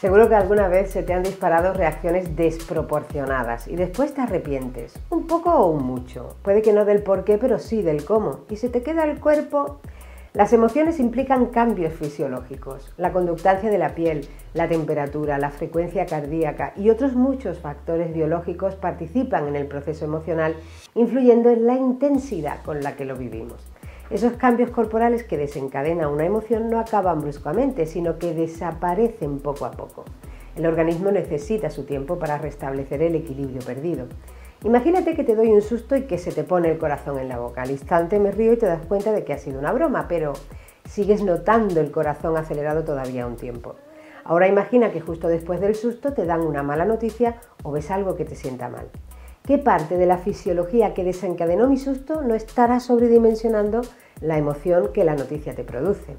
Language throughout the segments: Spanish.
Seguro que alguna vez se te han disparado reacciones desproporcionadas y después te arrepientes, un poco o un mucho. Puede que no del por qué, pero sí del cómo. Y se te queda el cuerpo. Las emociones implican cambios fisiológicos, la conductancia de la piel, la temperatura, la frecuencia cardíaca y otros muchos factores biológicos participan en el proceso emocional, influyendo en la intensidad con la que lo vivimos. Esos cambios corporales que desencadena una emoción no acaban bruscamente, sino que desaparecen poco a poco. El organismo necesita su tiempo para restablecer el equilibrio perdido. Imagínate que te doy un susto y que se te pone el corazón en la boca. Al instante me río y te das cuenta de que ha sido una broma, pero sigues notando el corazón acelerado todavía un tiempo. Ahora imagina que justo después del susto te dan una mala noticia o ves algo que te sienta mal. ¿Qué parte de la fisiología que desencadenó mi susto no estará sobredimensionando la emoción que la noticia te produce?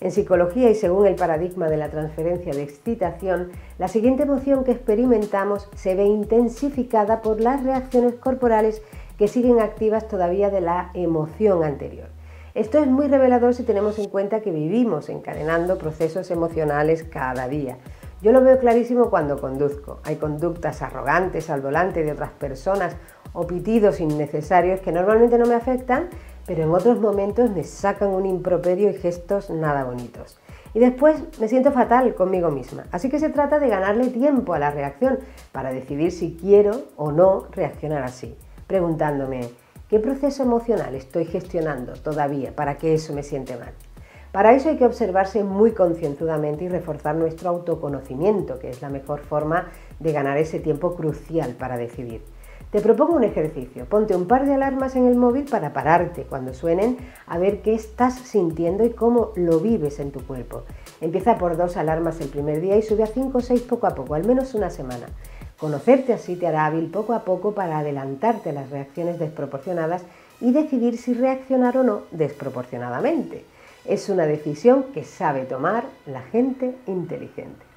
En psicología y según el paradigma de la transferencia de excitación, la siguiente emoción que experimentamos se ve intensificada por las reacciones corporales que siguen activas todavía de la emoción anterior. Esto es muy revelador si tenemos en cuenta que vivimos encadenando procesos emocionales cada día, yo lo veo clarísimo cuando conduzco. Hay conductas arrogantes al volante de otras personas o pitidos innecesarios que normalmente no me afectan, pero en otros momentos me sacan un improperio y gestos nada bonitos. Y después me siento fatal conmigo misma. Así que se trata de ganarle tiempo a la reacción para decidir si quiero o no reaccionar así, preguntándome, ¿qué proceso emocional estoy gestionando todavía para que eso me siente mal? Para eso hay que observarse muy concienzudamente y reforzar nuestro autoconocimiento, que es la mejor forma de ganar ese tiempo crucial para decidir. Te propongo un ejercicio. Ponte un par de alarmas en el móvil para pararte cuando suenen a ver qué estás sintiendo y cómo lo vives en tu cuerpo. Empieza por dos alarmas el primer día y sube a cinco o seis poco a poco, al menos una semana. Conocerte así te hará hábil poco a poco para adelantarte a las reacciones desproporcionadas y decidir si reaccionar o no desproporcionadamente. Es una decisión que sabe tomar la gente inteligente.